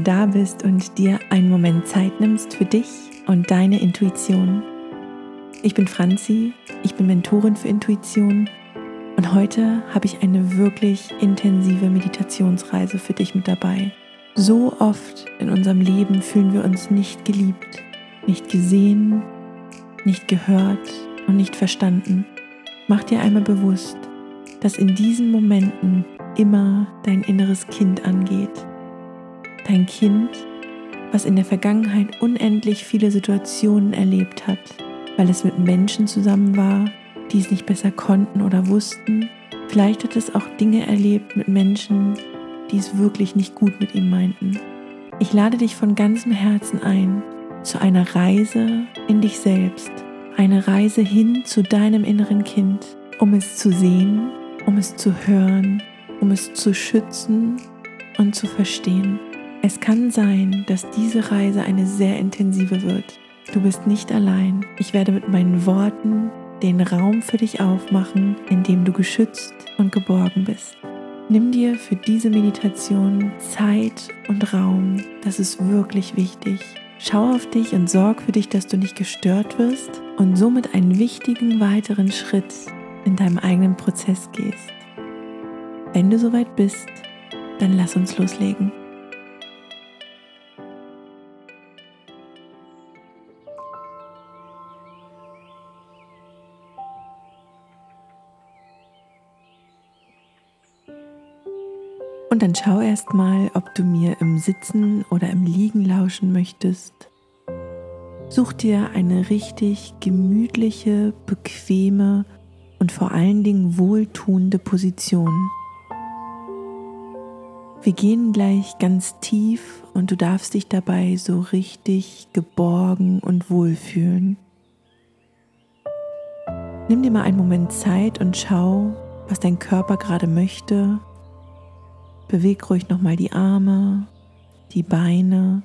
du da bist und dir einen Moment Zeit nimmst für dich und deine Intuition. Ich bin Franzi, ich bin Mentorin für Intuition und heute habe ich eine wirklich intensive Meditationsreise für dich mit dabei. So oft in unserem Leben fühlen wir uns nicht geliebt, nicht gesehen, nicht gehört und nicht verstanden. Mach dir einmal bewusst, dass in diesen Momenten immer dein inneres Kind angeht. Dein Kind, was in der Vergangenheit unendlich viele Situationen erlebt hat, weil es mit Menschen zusammen war, die es nicht besser konnten oder wussten. Vielleicht hat es auch Dinge erlebt mit Menschen, die es wirklich nicht gut mit ihm meinten. Ich lade dich von ganzem Herzen ein zu einer Reise in dich selbst, eine Reise hin zu deinem inneren Kind, um es zu sehen, um es zu hören, um es zu schützen und zu verstehen. Es kann sein, dass diese Reise eine sehr intensive wird. Du bist nicht allein. Ich werde mit meinen Worten den Raum für dich aufmachen, in dem du geschützt und geborgen bist. Nimm dir für diese Meditation Zeit und Raum. Das ist wirklich wichtig. Schau auf dich und sorg für dich, dass du nicht gestört wirst und somit einen wichtigen weiteren Schritt in deinem eigenen Prozess gehst. Wenn du soweit bist, dann lass uns loslegen. Und dann schau erst mal, ob du mir im Sitzen oder im Liegen lauschen möchtest. Such dir eine richtig gemütliche, bequeme und vor allen Dingen wohltuende Position. Wir gehen gleich ganz tief und du darfst dich dabei so richtig geborgen und wohlfühlen. Nimm dir mal einen Moment Zeit und schau, was dein Körper gerade möchte Beweg ruhig nochmal die Arme, die Beine.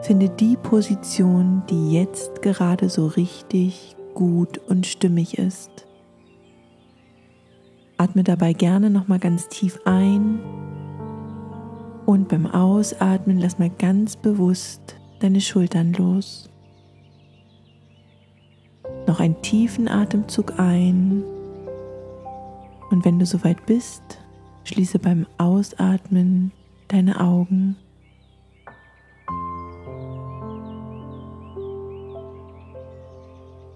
Finde die Position, die jetzt gerade so richtig gut und stimmig ist. Atme dabei gerne nochmal ganz tief ein und beim Ausatmen lass mal ganz bewusst deine Schultern los. Noch einen tiefen Atemzug ein und wenn du soweit bist, Schließe beim Ausatmen deine Augen.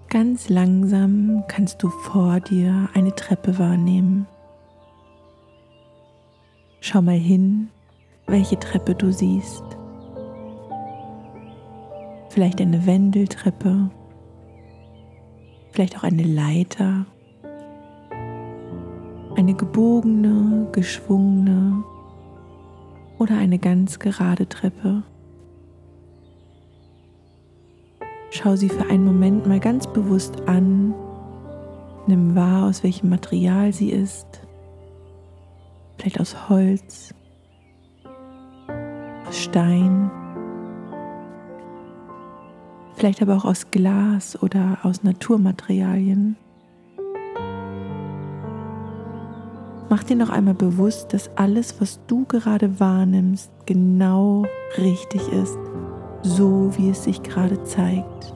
Ganz langsam kannst du vor dir eine Treppe wahrnehmen. Schau mal hin, welche Treppe du siehst. Vielleicht eine Wendeltreppe, vielleicht auch eine Leiter eine gebogene, geschwungene oder eine ganz gerade Treppe. Schau sie für einen Moment mal ganz bewusst an. Nimm wahr, aus welchem Material sie ist. Vielleicht aus Holz, aus Stein, vielleicht aber auch aus Glas oder aus Naturmaterialien. Mach dir noch einmal bewusst, dass alles, was du gerade wahrnimmst, genau richtig ist, so wie es sich gerade zeigt.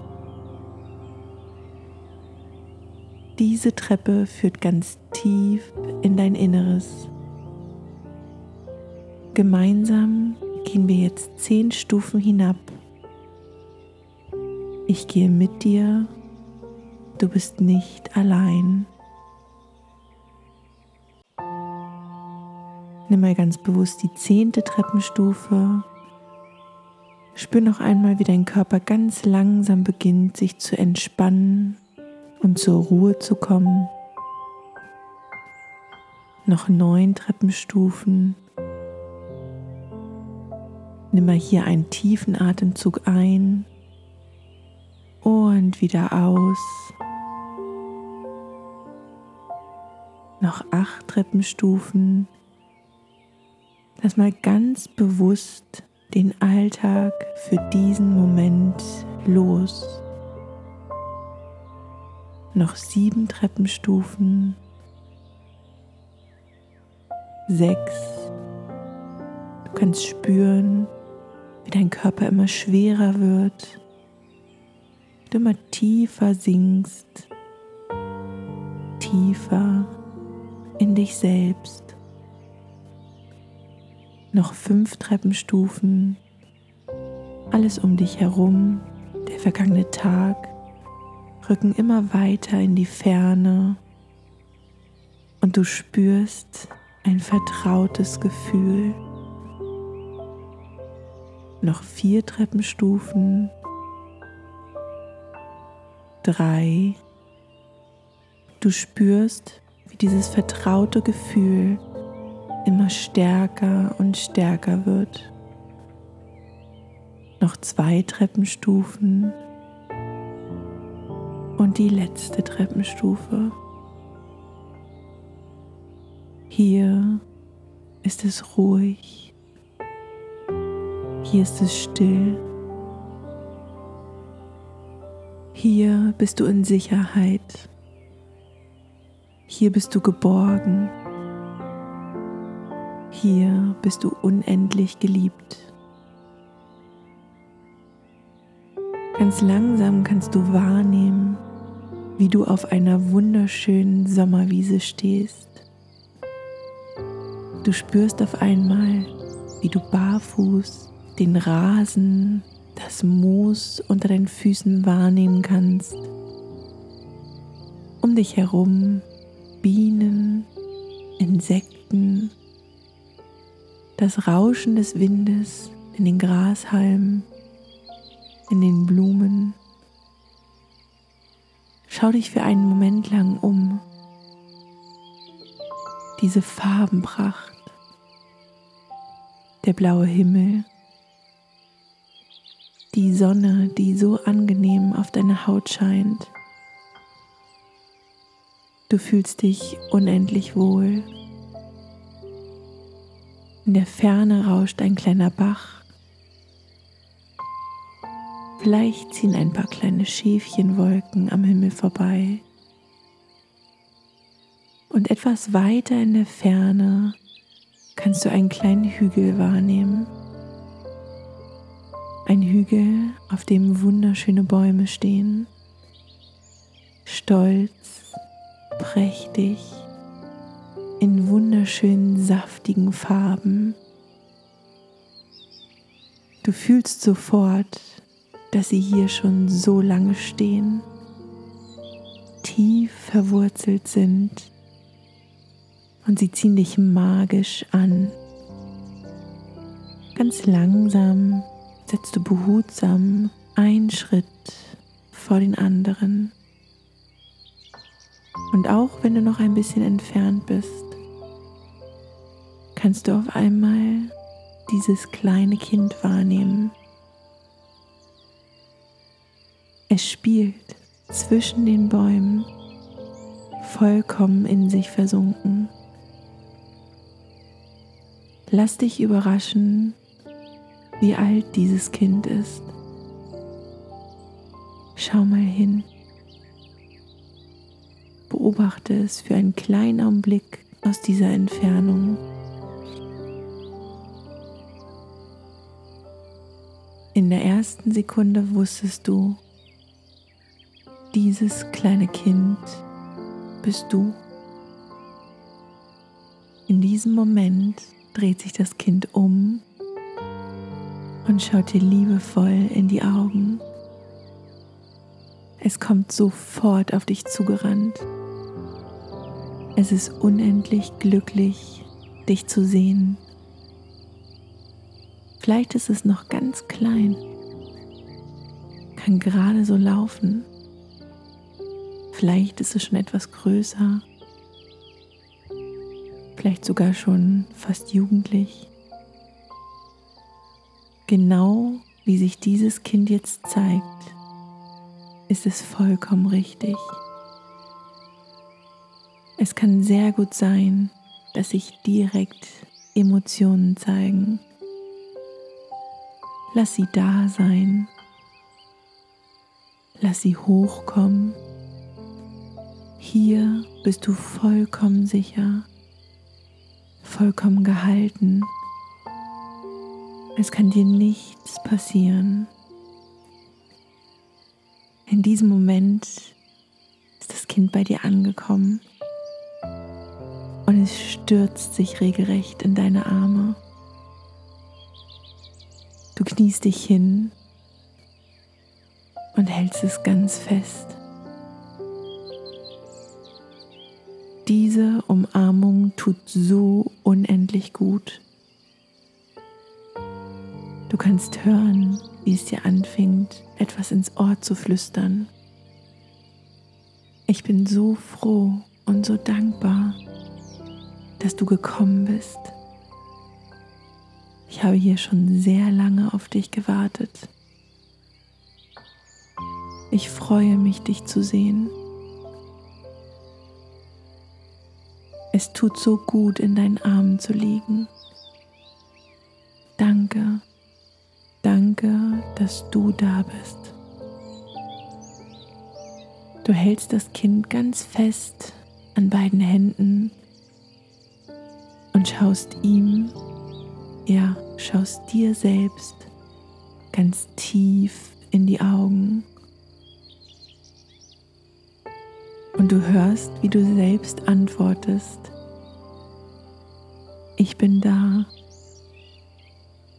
Diese Treppe führt ganz tief in dein Inneres. Gemeinsam gehen wir jetzt zehn Stufen hinab. Ich gehe mit dir, du bist nicht allein. Nimm mal ganz bewusst die zehnte Treppenstufe. Spür noch einmal, wie dein Körper ganz langsam beginnt, sich zu entspannen und zur Ruhe zu kommen. Noch neun Treppenstufen. Nimm mal hier einen tiefen Atemzug ein und wieder aus. Noch acht Treppenstufen. Lass mal ganz bewusst den Alltag für diesen Moment los. Noch sieben Treppenstufen. Sechs. Du kannst spüren, wie dein Körper immer schwerer wird, du immer tiefer sinkst, tiefer in dich selbst. Noch fünf Treppenstufen, alles um dich herum, der vergangene Tag, rücken immer weiter in die Ferne und du spürst ein vertrautes Gefühl. Noch vier Treppenstufen, drei. Du spürst, wie dieses vertraute Gefühl immer stärker und stärker wird. Noch zwei Treppenstufen und die letzte Treppenstufe. Hier ist es ruhig. Hier ist es still. Hier bist du in Sicherheit. Hier bist du geborgen. Hier bist du unendlich geliebt. Ganz langsam kannst du wahrnehmen, wie du auf einer wunderschönen Sommerwiese stehst. Du spürst auf einmal, wie du barfuß den Rasen, das Moos unter deinen Füßen wahrnehmen kannst. Um dich herum Bienen, Insekten, das Rauschen des Windes in den Grashalmen, in den Blumen. Schau dich für einen Moment lang um. Diese Farbenpracht, der blaue Himmel, die Sonne, die so angenehm auf deine Haut scheint. Du fühlst dich unendlich wohl. In der Ferne rauscht ein kleiner Bach. Vielleicht ziehen ein paar kleine Schäfchenwolken am Himmel vorbei. Und etwas weiter in der Ferne kannst du einen kleinen Hügel wahrnehmen. Ein Hügel, auf dem wunderschöne Bäume stehen. Stolz, prächtig, in wunderschönen, saftigen Farben. Du fühlst sofort, dass sie hier schon so lange stehen, tief verwurzelt sind und sie ziehen dich magisch an. Ganz langsam setzt du behutsam einen Schritt vor den anderen. Und auch wenn du noch ein bisschen entfernt bist, kannst du auf einmal dieses kleine Kind wahrnehmen. Es spielt zwischen den Bäumen, vollkommen in sich versunken. Lass dich überraschen, wie alt dieses Kind ist. Schau mal hin. Beobachte es für einen kleinen Augenblick aus dieser Entfernung. In der ersten Sekunde wusstest du, dieses kleine Kind bist du. In diesem Moment dreht sich das Kind um und schaut dir liebevoll in die Augen. Es kommt sofort auf dich zugerannt. Es ist unendlich glücklich, dich zu sehen. Vielleicht ist es noch ganz klein, kann gerade so laufen. Vielleicht ist es schon etwas größer vielleicht sogar schon fast jugendlich. Genau wie sich dieses Kind jetzt zeigt, ist es vollkommen richtig. Es kann sehr gut sein, dass sich direkt Emotionen zeigen. Lass sie da sein. Lass sie hochkommen. Hier bist du vollkommen sicher vollkommen gehalten. Es kann dir nichts passieren. In diesem Moment ist das Kind bei dir angekommen und es stürzt sich regelrecht in deine Arme. Du kniest dich hin und hältst es ganz fest. Diese Umarmung tut so unendlich gut. Du kannst hören, wie es dir anfängt, etwas ins Ohr zu flüstern. Ich bin so froh und so dankbar, dass du gekommen bist. Ich habe hier schon sehr lange auf dich gewartet. Ich freue mich, dich zu sehen. Es tut so gut, in deinen Armen zu liegen. Danke, danke, dass du da bist. Du hältst das Kind ganz fest an beiden Händen und schaust ihm, ja, schaust dir selbst ganz tief in die Augen. Und du hörst, wie du selbst antwortest. Ich bin da.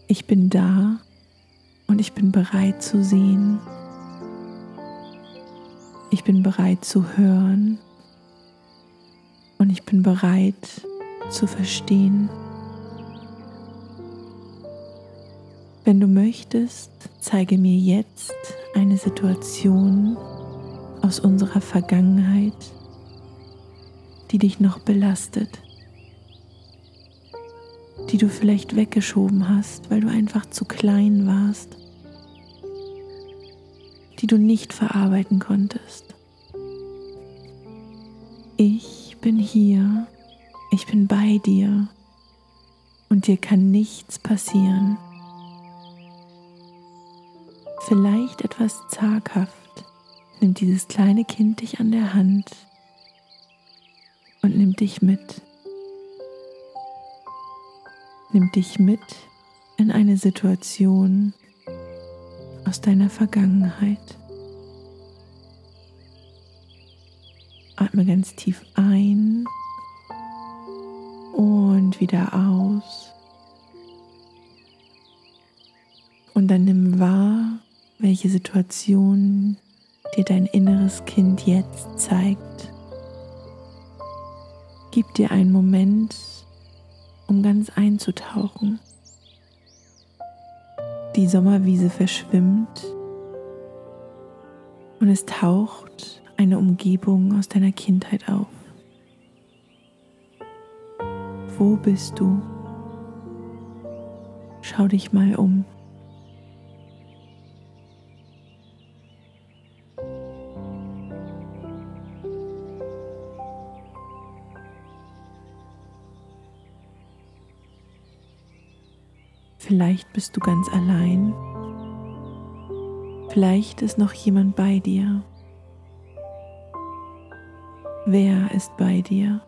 Ich bin da und ich bin bereit zu sehen. Ich bin bereit zu hören und ich bin bereit zu verstehen. Wenn du möchtest, zeige mir jetzt eine Situation, aus unserer Vergangenheit, die dich noch belastet, die du vielleicht weggeschoben hast, weil du einfach zu klein warst, die du nicht verarbeiten konntest. Ich bin hier, ich bin bei dir und dir kann nichts passieren. Vielleicht etwas zaghaft nimmt dieses kleine Kind dich an der Hand und nimmt dich mit. Nimmt dich mit in eine Situation aus deiner Vergangenheit. Atme ganz tief ein und wieder aus. Und dann nimm wahr, welche Situationen dir dein inneres Kind jetzt zeigt. Gib dir einen Moment, um ganz einzutauchen. Die Sommerwiese verschwimmt und es taucht eine Umgebung aus deiner Kindheit auf. Wo bist du? Schau dich mal um. Vielleicht bist du ganz allein. Vielleicht ist noch jemand bei dir. Wer ist bei dir?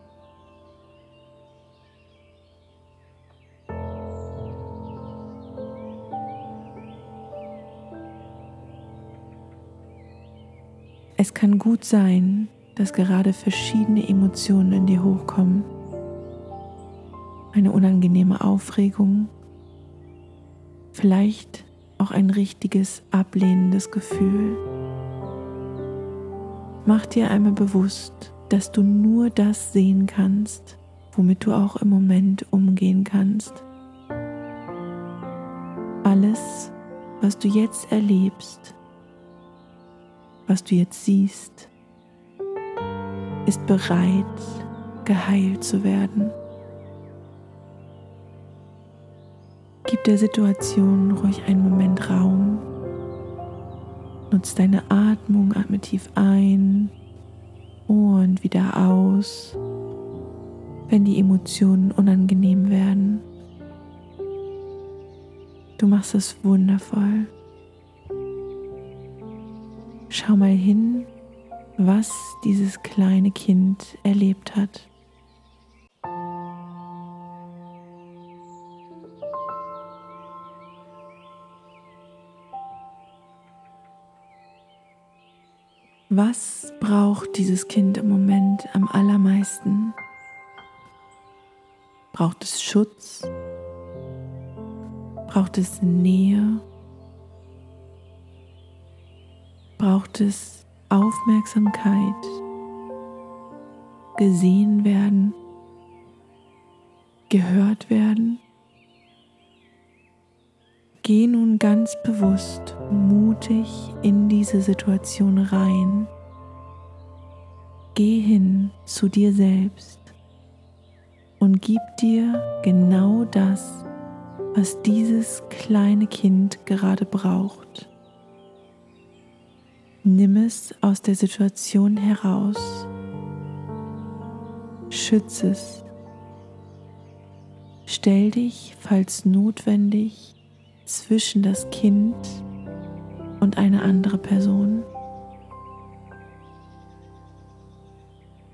Es kann gut sein, dass gerade verschiedene Emotionen in dir hochkommen. Eine unangenehme Aufregung, vielleicht auch ein richtiges ablehnendes Gefühl. Mach dir einmal bewusst, dass du nur das sehen kannst, womit du auch im Moment umgehen kannst. Alles, was du jetzt erlebst, was du jetzt siehst, ist bereit, geheilt zu werden. Gib der Situation ruhig einen Moment Raum. Nutz deine Atmung, atme tief ein und wieder aus, wenn die Emotionen unangenehm werden. Du machst es wundervoll. Schau mal hin, was dieses kleine Kind erlebt hat. Was braucht dieses Kind im Moment am allermeisten? Braucht es Schutz? Braucht es Nähe? Braucht es Aufmerksamkeit? Gesehen werden? Gehört werden? Geh nun ganz bewusst, mutig in diese Situation rein. Geh hin zu dir selbst und gib dir genau das, was dieses kleine Kind gerade braucht. Nimm es aus der Situation heraus. Schütze es. Stell dich, falls notwendig, zwischen das Kind und eine andere Person.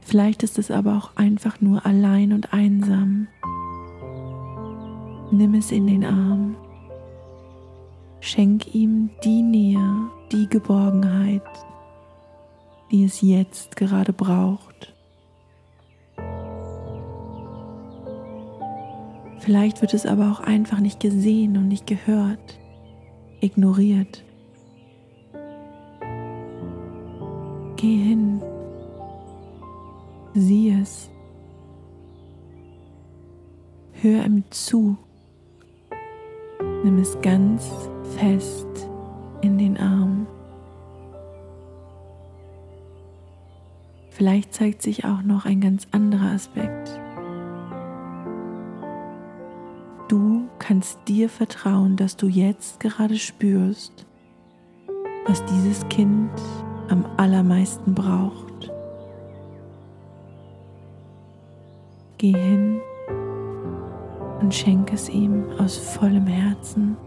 Vielleicht ist es aber auch einfach nur allein und einsam. Nimm es in den Arm. Schenk ihm die Nähe, die Geborgenheit, die es jetzt gerade braucht. Vielleicht wird es aber auch einfach nicht gesehen und nicht gehört, ignoriert. Geh hin, sieh es, hör ihm zu, nimm es ganz fest in den Arm. Vielleicht zeigt sich auch noch ein ganz anderer Aspekt. Kannst dir vertrauen, dass du jetzt gerade spürst, was dieses Kind am allermeisten braucht. Geh hin und schenke es ihm aus vollem Herzen.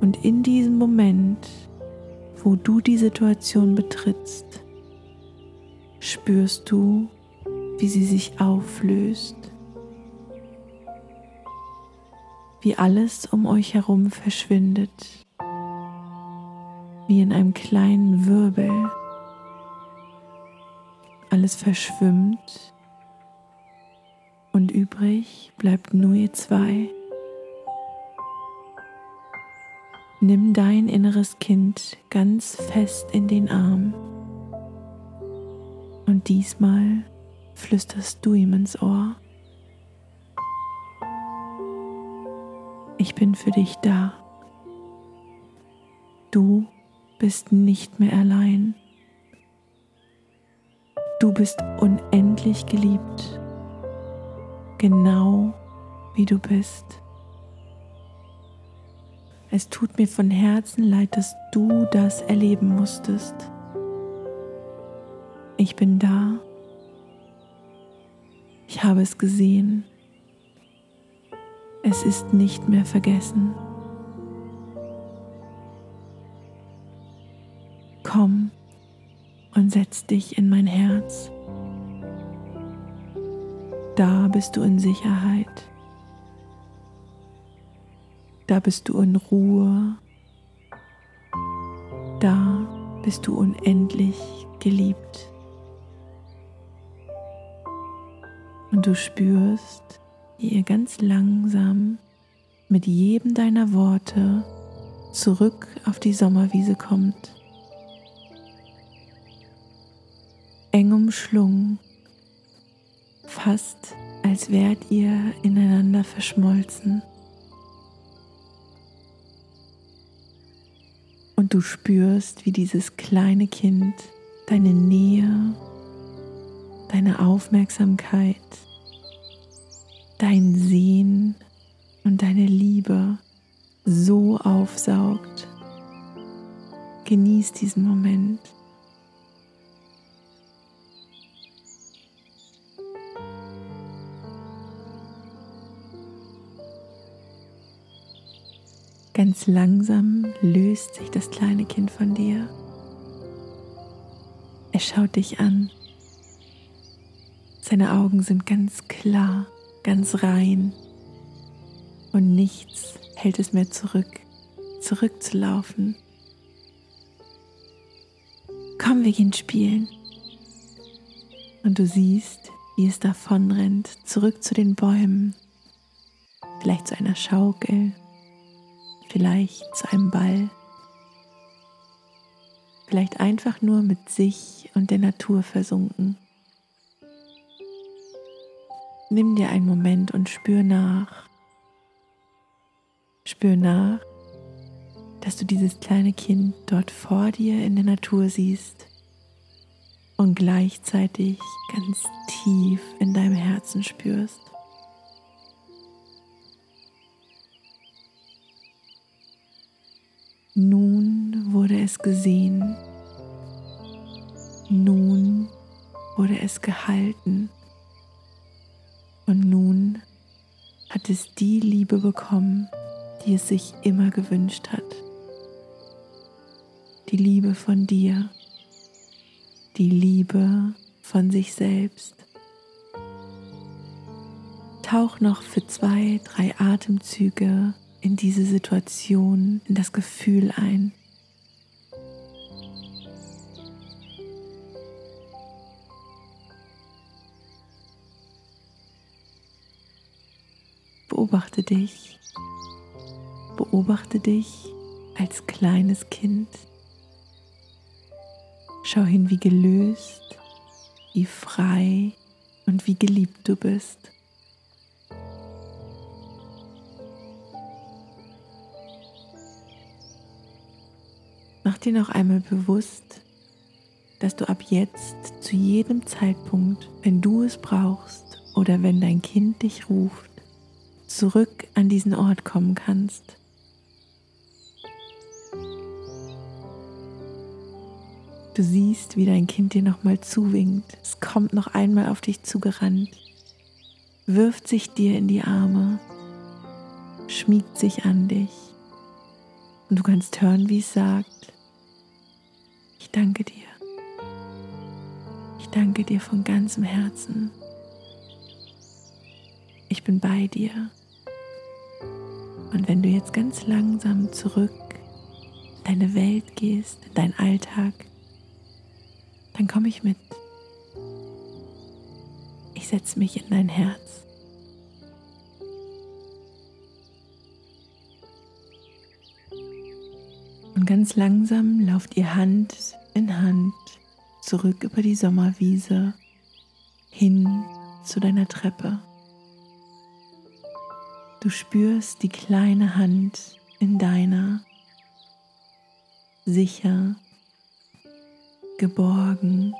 Und in diesem Moment, wo du die Situation betrittst, spürst du, wie sie sich auflöst, wie alles um euch herum verschwindet, wie in einem kleinen Wirbel. Alles verschwimmt und übrig bleibt nur ihr zwei. Nimm dein inneres Kind ganz fest in den Arm. Und diesmal flüsterst du ihm ins Ohr. Ich bin für dich da. Du bist nicht mehr allein. Du bist unendlich geliebt, genau wie du bist. Es tut mir von Herzen leid, dass du das erleben musstest. Ich bin da. Ich habe es gesehen. Es ist nicht mehr vergessen. Komm und setz dich in mein Herz. Da bist du in Sicherheit. Da bist du in Ruhe. Da bist du unendlich geliebt. Und du spürst, wie ihr ganz langsam mit jedem deiner Worte zurück auf die Sommerwiese kommt. Eng umschlungen, fast als wärt ihr ineinander verschmolzen. Und du spürst, wie dieses kleine Kind deine Nähe deine Aufmerksamkeit, dein Sehen und deine Liebe so aufsaugt. Genieß diesen Moment. Ganz langsam löst sich das kleine Kind von dir. Es schaut dich an. Seine Augen sind ganz klar, ganz rein und nichts hält es mehr zurück. zurückzulaufen. Komm, wir gehen spielen. Und du siehst, wie es davonrennt, zurück zu den Bäumen, vielleicht zu einer Schaukel, vielleicht zu einem Ball, vielleicht einfach nur mit sich und der Natur versunken. Nimm dir einen Moment und spür nach. Spür nach, dass du dieses kleine Kind dort vor dir in der Natur siehst und gleichzeitig ganz tief in deinem Herzen spürst. Nun wurde es gesehen, nun wurde es gehalten und nun hat es die Liebe bekommen, die es sich immer gewünscht hat. Die Liebe von dir die Liebe von sich selbst. Tauch noch für zwei, drei Atemzüge in diese Situation, in das Gefühl ein. Beobachte dich, beobachte dich als kleines Kind. Schau hin, wie gelöst, wie frei und wie geliebt du bist. Mach dir noch einmal bewusst, dass du ab jetzt zu jedem Zeitpunkt, wenn du es brauchst oder wenn dein Kind dich ruft, zurück an diesen Ort kommen kannst. Du siehst, wie dein Kind dir nochmal zuwinkt. Es kommt noch einmal auf dich zugerannt, wirft sich dir in die Arme, schmiegt sich an dich. Und du kannst hören, wie es sagt, ich danke dir. Ich danke dir von ganzem Herzen. Ich bin bei dir. Und wenn du jetzt ganz langsam zurück in deine Welt gehst, in deinen Alltag, dann komme ich mit. Ich setze mich in dein Herz. Und ganz langsam lauft ihr Hand in Hand zurück über die Sommerwiese hin zu deiner Treppe. Du spürst die kleine Hand in deiner, sicher geborgen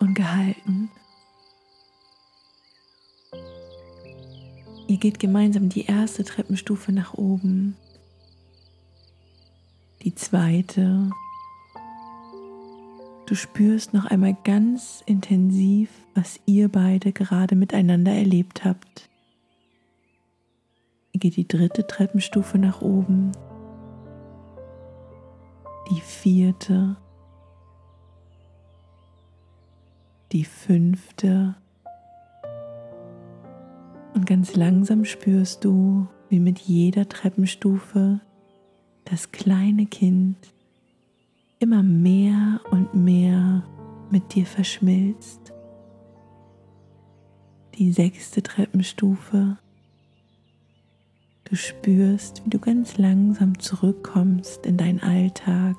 und gehalten. Ihr geht gemeinsam die erste Treppenstufe nach oben, die zweite. Du spürst noch einmal ganz intensiv, was ihr beide gerade miteinander erlebt habt. Geht die dritte Treppenstufe nach oben, die vierte. die fünfte. Und ganz langsam spürst du, wie mit jeder Treppenstufe das kleine Kind immer mehr und mehr mit dir verschmilzt. Die sechste Treppenstufe. Du spürst, wie du ganz langsam zurückkommst in deinen Alltag.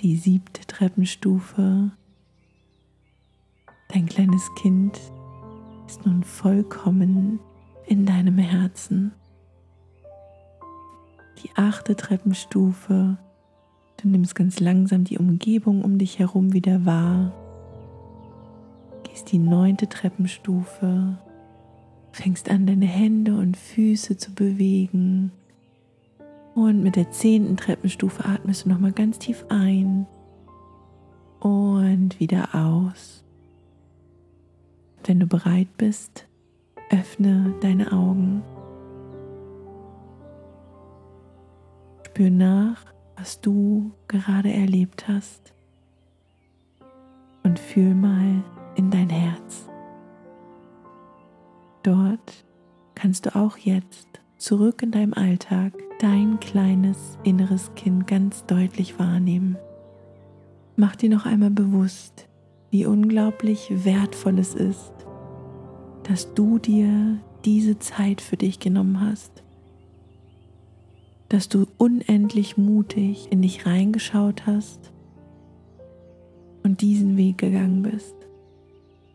Die siebte Treppenstufe. Dein kleines Kind ist nun vollkommen in deinem Herzen. Die achte Treppenstufe. Du nimmst ganz langsam die Umgebung um dich herum wieder wahr. Gehst die neunte Treppenstufe. Fängst an, deine Hände und Füße zu bewegen. Und mit der zehnten Treppenstufe atmest du nochmal ganz tief ein und wieder aus. Wenn du bereit bist, öffne deine Augen. Spür nach, was du gerade erlebt hast. Und fühl mal in dein Herz. Dort kannst du auch jetzt zurück in deinem Alltag dein kleines inneres Kind ganz deutlich wahrnehmen. Mach dir noch einmal bewusst, wie unglaublich wertvoll es ist, dass du dir diese Zeit für dich genommen hast, dass du unendlich mutig in dich reingeschaut hast und diesen Weg gegangen bist.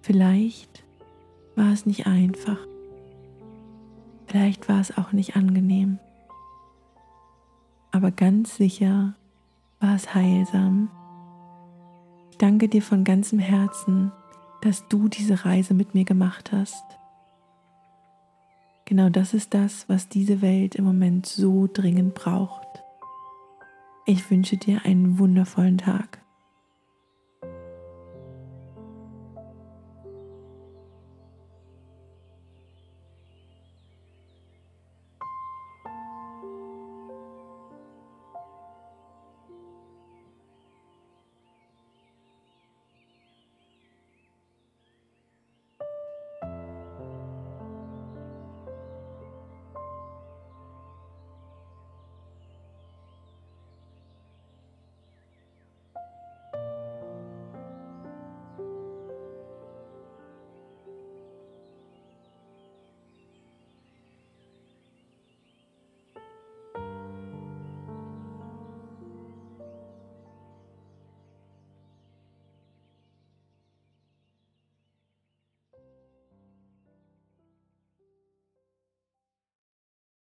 Vielleicht war es nicht einfach. Vielleicht war es auch nicht angenehm. Aber ganz sicher war es heilsam. Ich danke dir von ganzem Herzen, dass du diese Reise mit mir gemacht hast. Genau das ist das, was diese Welt im Moment so dringend braucht. Ich wünsche dir einen wundervollen Tag.